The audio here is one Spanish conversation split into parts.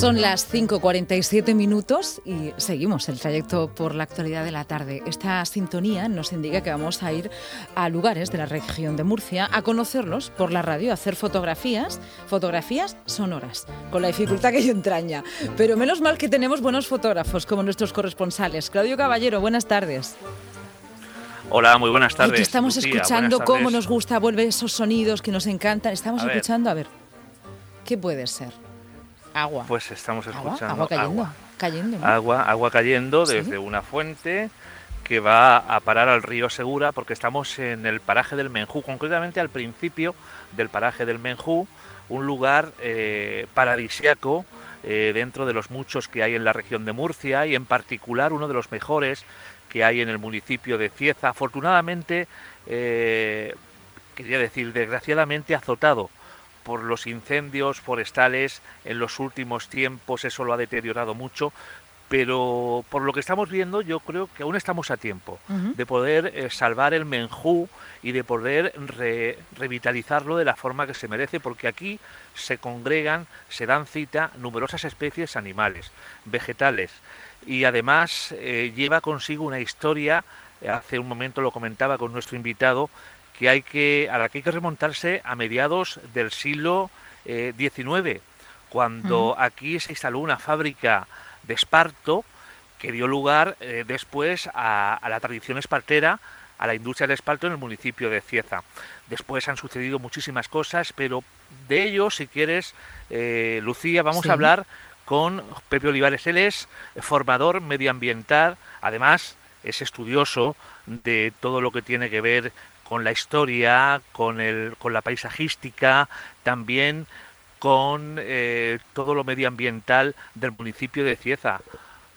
Son las 5.47 minutos y seguimos el trayecto por la actualidad de la tarde. Esta sintonía nos indica que vamos a ir a lugares de la región de Murcia a conocerlos por la radio, a hacer fotografías, fotografías sonoras, con la dificultad que ello entraña. Pero menos mal que tenemos buenos fotógrafos como nuestros corresponsales. Claudio Caballero, buenas tardes. Hola, muy buenas tardes. Aquí estamos escuchando cómo nos gusta, vuelve esos sonidos que nos encantan. Estamos escuchando, a ver, ¿qué puede ser? Agua. Pues estamos escuchando agua, cayendo. Agua, cayendo, agua, agua cayendo desde una fuente que va a parar al río Segura porque estamos en el paraje del Menjú, concretamente al principio del paraje del Menjú, un lugar eh, paradisiaco eh, dentro de los muchos que hay en la región de Murcia y en particular uno de los mejores que hay en el municipio de Cieza. Afortunadamente, eh, quería decir, desgraciadamente azotado por los incendios forestales en los últimos tiempos, eso lo ha deteriorado mucho, pero por lo que estamos viendo yo creo que aún estamos a tiempo de poder eh, salvar el menjú y de poder revitalizarlo de la forma que se merece, porque aquí se congregan, se dan cita numerosas especies animales, vegetales, y además eh, lleva consigo una historia, hace un momento lo comentaba con nuestro invitado, que hay que, a la que hay que remontarse a mediados del siglo XIX, eh, cuando aquí se instaló una fábrica de esparto que dio lugar eh, después a, la tradición espartera, a la industria del esparto en el municipio de Cieza. Después han sucedido muchísimas cosas, pero de ello, si quieres, eh, Lucía, vamos a hablar con Pepe Olivares. Él es formador medioambiental, además es estudioso de todo lo que tiene que ver con la historia, con, el, con la paisajística, también con eh, todo lo medioambiental del municipio de Cieza.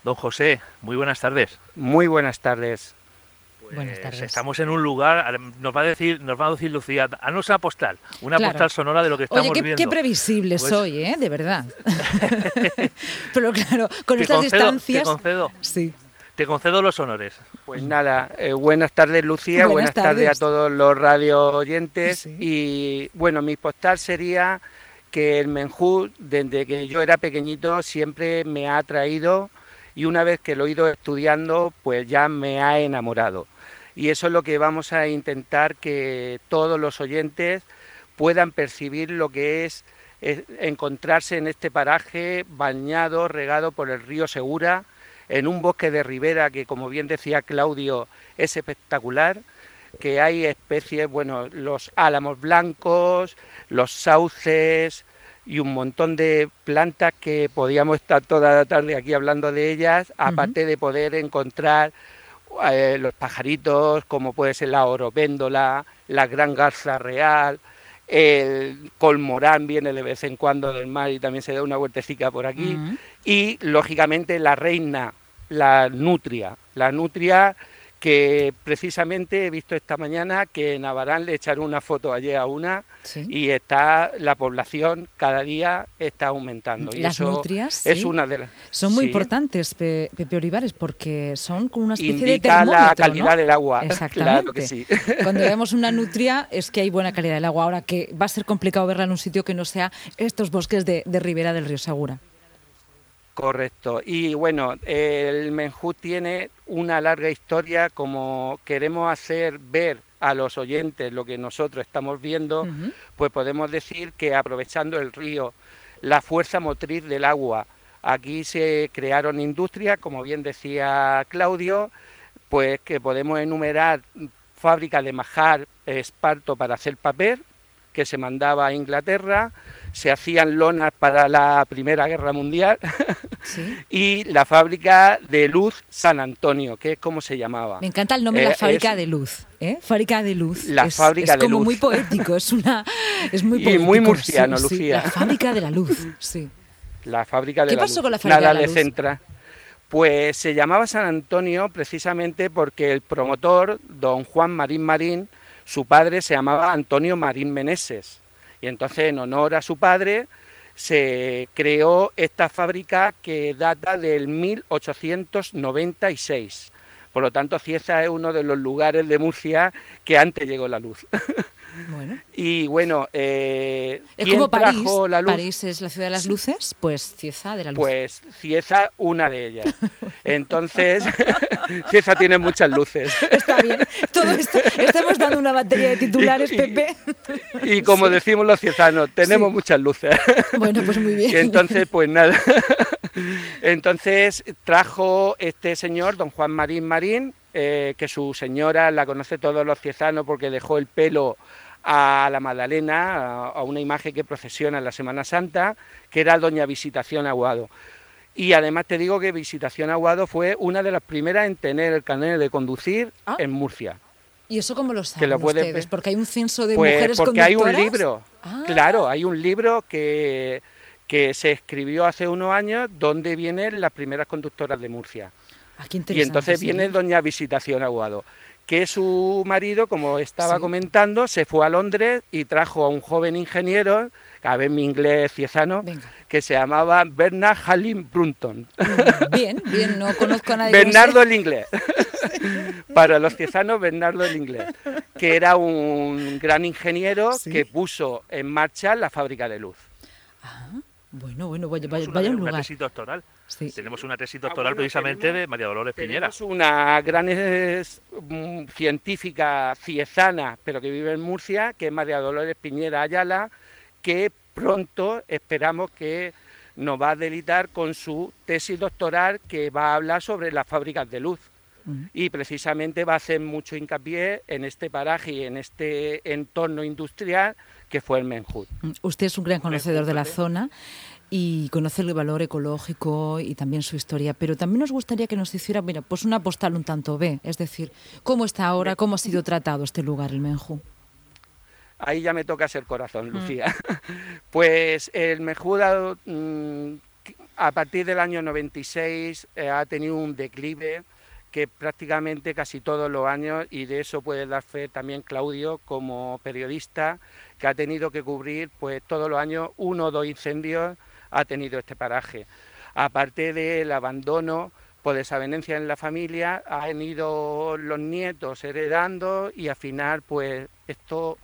Don José, muy buenas tardes. Muy buenas tardes. Pues buenas tardes. Estamos en un lugar, nos va a decir, nos va a decir Lucía, haznos una postal, una postal sonora de lo que estamos Oye, qué, viendo. qué previsible pues soy, ¿eh? De verdad. Pero claro, con estas distancias. Te concedo. Sí. Te concedo los honores. Pues nada, eh, buenas tardes Lucía, buenas, tardes. a todos los radio oyentes y bueno, mi postal sería que el menjú, desde que yo era pequeñito, siempre me ha atraído y una vez que lo he ido estudiando, pues ya me ha enamorado. Y eso es lo que vamos a intentar que todos los oyentes puedan percibir lo que es encontrarse en este paraje bañado, regado por el río Segura, en un bosque de ribera que, como bien decía Claudio, es espectacular, que hay especies, bueno, los álamos blancos, los sauces y un montón de plantas que podíamos estar toda la tarde aquí hablando de ellas, aparte de poder encontrar eh, los pajaritos, como puede ser la oropéndola, la gran garza real, el colmorán viene de vez en cuando del mar y también se da una vueltecita por aquí, y lógicamente la reina, la nutria, la nutria que precisamente he visto esta mañana que en Abarán le echaron una foto ayer a una y está la población cada día está aumentando. Las nutrias es una de las son muy importantes, Pepe Olivares, porque son como una especie de termómetro, la calidad del agua. Exactamente. Cuando vemos una nutria es que hay buena calidad del agua. Ahora que va a ser complicado verla en un sitio que no sea estos bosques de, de ribera del río Segura. Correcto. Y bueno, el Menjú tiene una larga historia, como queremos hacer ver a los oyentes lo que nosotros estamos viendo, pues podemos decir que aprovechando el río, la fuerza motriz del agua, aquí se crearon industrias, como bien decía Claudio, pues que podemos enumerar fábricas de majar, esparto para hacer papel, que se mandaba a Inglaterra, se hacían lonas para la Primera Guerra Mundial y la fábrica de luz San Antonio, que es como se llamaba. Me encanta el nombre, la eh, fábrica de luz, ¿eh? Fábrica de luz. La es, fábrica es como muy poético, es una es muy poético, y muy murciano, Lucía. la fábrica de la luz, sí. La fábrica de ¿Qué la pasó luz. con la fábrica Nada de la luz? Centra. Pues se llamaba San Antonio precisamente porque el promotor, don Juan Marín Marín, su padre se llamaba Antonio Marín Meneses y entonces, en honor a su padre, se creó esta fábrica que data del 1896. Por lo tanto, Cieza es uno de los lugares de Murcia que antes llegó la luz. Bueno. Y bueno, eh, es como París. La luz? París es la ciudad de las luces, pues Cieza de la luz. Pues Cieza, una de ellas. Entonces, Cieza tiene muchas luces. Está bien. Todo esto, estamos dando una batería de titulares, Pepe. Y como decimos los ciezanos, tenemos muchas luces. Bueno, pues muy bien. Y entonces, pues nada. Entonces trajo este señor, don Juan Marín Marín, eh, que su señora la conoce todos los ciezanos porque dejó el pelo a la Magdalena, a, una imagen que procesiona en la Semana Santa, que era Doña Visitación Aguado. Y además te digo que Visitación Aguado fue una de las primeras en tener el carnet de conducir ah. en Murcia. ¿Y eso cómo lo saben ustedes? ¿Porque hay un censo de pues mujeres porque hay un libro, ah. claro, hay un libro que, que se escribió hace unos años donde vienen las primeras conductoras de Murcia. Ah, y entonces viene doña Visitación Aguado que su marido, como estaba comentando, se fue a Londres y trajo a un joven ingeniero, a ver mi inglés ciezano, que se llamaba Bernard Halim Brunton. Mm, bien, bien, no conozco a nadie. Bernardo el inglés. Para los ciezanos, Bernardo el inglés, que era un gran ingeniero que puso en marcha la fábrica de luz. Ah, bueno, bueno, vaya, vaya, vaya un lugar. doctoral. Tenemos una tesis doctoral precisamente de María Dolores Piñera. Es una gran mm, científica ciezana, pero que vive en Murcia, que es María Dolores Piñera Ayala, que pronto esperamos que nos va a delitar con su tesis doctoral que va a hablar sobre las fábricas de luz. Y precisamente va a hacer mucho hincapié en este paraje y en este entorno industrial que fue el Menjud. Mm, usted es un gran conocedor de la zona y conocer el valor ecológico y también su historia, pero también nos gustaría que nos hiciera, mira, pues una postal un tanto B, es decir, cómo está ahora, cómo ha sido tratado este lugar, el Menjú. Ahí ya me toca ser corazón, mm. Lucía. Pues el Menjú mm, a partir del año 96 eh, ha tenido un declive que prácticamente casi todos los años, y de eso puede dar fe también Claudio como periodista, que ha tenido que cubrir pues todos los años uno o dos incendios ha tenido este paraje. Aparte del abandono por desavenencia en la familia, han ido los nietos heredando y al final pues esto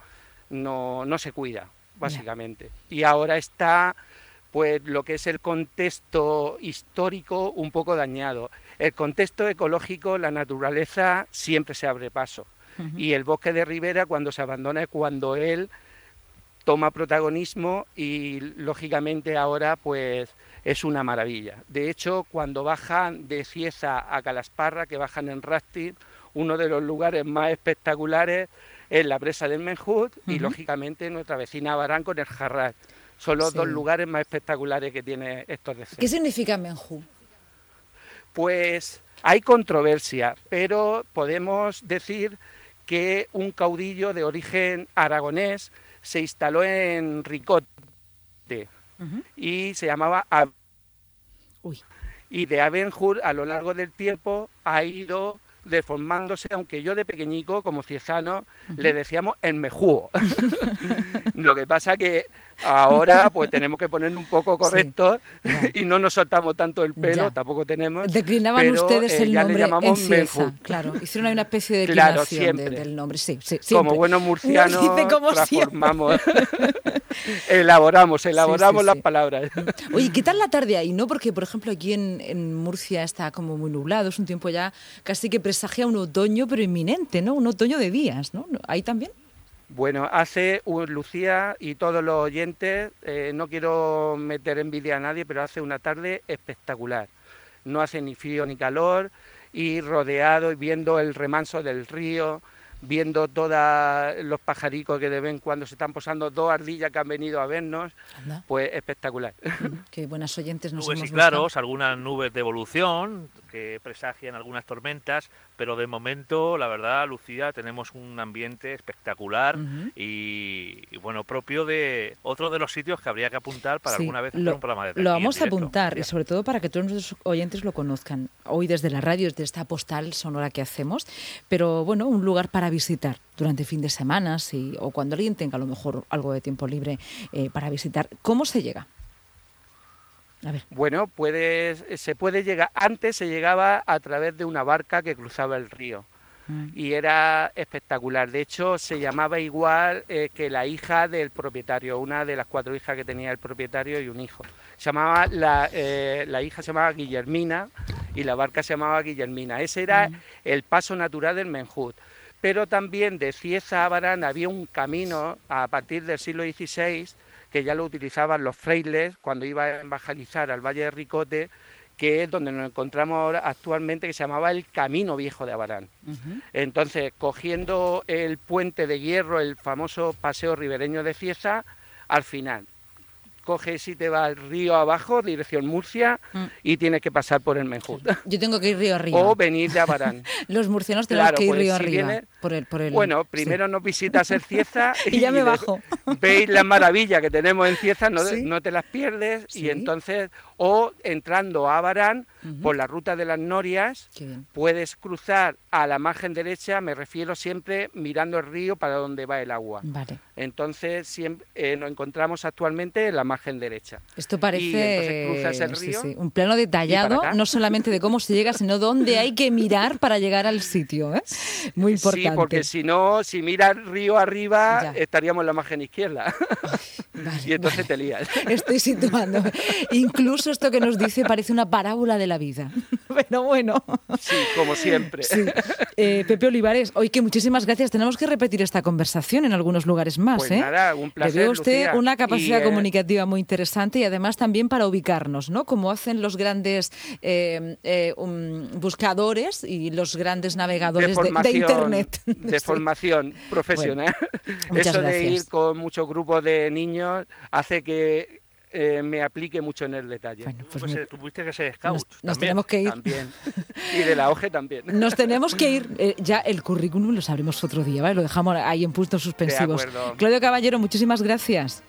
no, se cuida, básicamente. Y ahora está pues lo que es el contexto histórico un poco dañado. El contexto ecológico, la naturaleza siempre se abre paso. Y el bosque de ribera cuando se abandona es cuando él toma protagonismo y lógicamente ahora pues es una maravilla. De hecho, cuando bajan de Cieza a Calasparra, que bajan en rafting, uno de los lugares más espectaculares es la presa del Menjud y lógicamente nuestra vecina Barán con el Jarrat. Son los dos lugares más espectaculares que tiene estos descensos. ¿Qué significa Menjud? Pues hay controversia, pero podemos decir que un caudillo de origen aragonés se instaló en Ricote y se llamaba Y de Abenjur a lo largo del tiempo ha ido deformándose, aunque yo de pequeñico, como ciezano, le decíamos el mejuo. lo que pasa que Ahora pues tenemos que poner un poco correcto y no nos soltamos tanto el pelo, tampoco tenemos. Declinaban ustedes eh, el nombre en Cieza, claro. Hicieron una especie de declinación del nombre, sí, sí Como buenos murcianos transformamos, elaboramos, elaboramos las palabras. Oye, ¿qué tal la tarde ahí? no Porque, por ejemplo, aquí en, en Murcia está como muy nublado, es un tiempo ya casi que presagia un otoño, pero inminente, ¿no? Un otoño de días, ¿no? ¿Ahí también? Bueno, hace Lucía y todos los oyentes, eh, no quiero meter envidia a nadie, pero hace una tarde espectacular. No hace ni frío ni calor y rodeado y viendo el remanso del río, viendo todos los pajaricos que de vez en cuando se están posando, dos ardillas que han venido a vernos, pues espectacular. Qué buenas oyentes nos Nubes y claros, algunas nubes de evolución que presagian algunas tormentas, pero de momento, la verdad, Lucía, tenemos un ambiente espectacular y, bueno, propio de otro de los sitios que habría que apuntar para alguna vez hacer un programa de Lo vamos a apuntar y sobre todo para que todos nuestros oyentes lo conozcan. Hoy desde la radio, desde esta postal sonora que hacemos, pero bueno, un lugar para visitar durante fin de semana o cuando alguien tenga a lo mejor algo de tiempo libre eh, para visitar. ¿Cómo se llega? Bueno, puede, se puede llegar, antes se llegaba a través de una barca que cruzaba el río. mm. y era espectacular. De hecho, se llamaba igual eh, que la hija del propietario, una de las cuatro hijas que tenía el propietario y un hijo. Se llamaba la, eh, la hija se llamaba Guillermina y la barca se llamaba Guillermina. Ese era mm. el paso natural del Menjud. Pero también de Cieza a Barán había un camino a partir del siglo XVI que ya lo utilizaban los frailes cuando iban a evangelizar al Valle de Ricote que es donde nos encontramos ahora actualmente, que se llamaba el Camino Viejo de Abarán. Entonces, cogiendo el puente de hierro, el famoso paseo ribereño de Cieza, al final coges y te va al río abajo, dirección Murcia, mm. y tienes que pasar por el Menjud. Yo tengo que ir río arriba. O venir de Abarán. Los murcianos tenemos que ir pues río arriba. por el, por el... Bueno, primero nos visitas el Cieza y, ya me bajo. Veis la maravilla que tenemos en Cieza, no, no te las pierdes, y entonces, o entrando a Abarán, por la ruta de las Norias, puedes cruzar a la margen derecha, me refiero siempre mirando el río para donde va el agua. Vale. Entonces siempre, eh, nos encontramos actualmente en la margen derecha. Esto parece un plano detallado, no solamente de cómo se llega, sino dónde hay que mirar para llegar al sitio. ¿eh? Muy importante. Sí, porque si no, si miras río arriba, estaríamos en la margen izquierda. Y entonces te lías. Estoy situando. Incluso esto que nos dice parece una parábola de la vida. Pero bueno. Sí, como siempre. Eh, Pepe Olivares, hoy que muchísimas gracias. Tenemos que repetir esta conversación en algunos lugares más. Pues ¿eh? nada, un placer. Le usted una capacidad eh, comunicativa muy interesante y además también para ubicarnos, ¿no? Como hacen los grandes um, buscadores y los grandes navegadores de, Internet. De formación profesional. Eso de ir con muchos grupos de niños hace que eh, me aplique mucho en el detalle. Bueno, pues pues, eh, tuviste que ser scout. Nos, tenemos que ir. También. Y de la OGE también. Nos tenemos que ir. Eh, ya el currículum lo sabremos otro día, ¿vale? Lo dejamos ahí en puntos suspensivos. Claudio Caballero, muchísimas gracias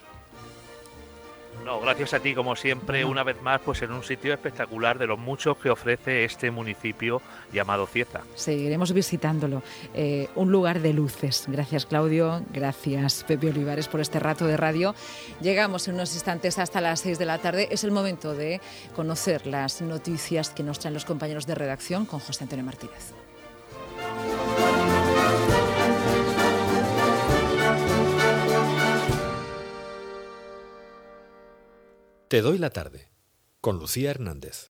gracias a ti, como siempre, una vez más, pues en un sitio espectacular de los muchos que ofrece este municipio llamado Cieza. Seguiremos visitándolo. Eh, un lugar de luces. Gracias, Claudio. Gracias, Pepe Olivares, por este rato de radio. Llegamos en unos instantes hasta las 6 de la tarde. Es el momento de conocer las noticias que nos traen los compañeros de redacción con José Antonio Martínez. Te doy la tarde con Lucía Hernández.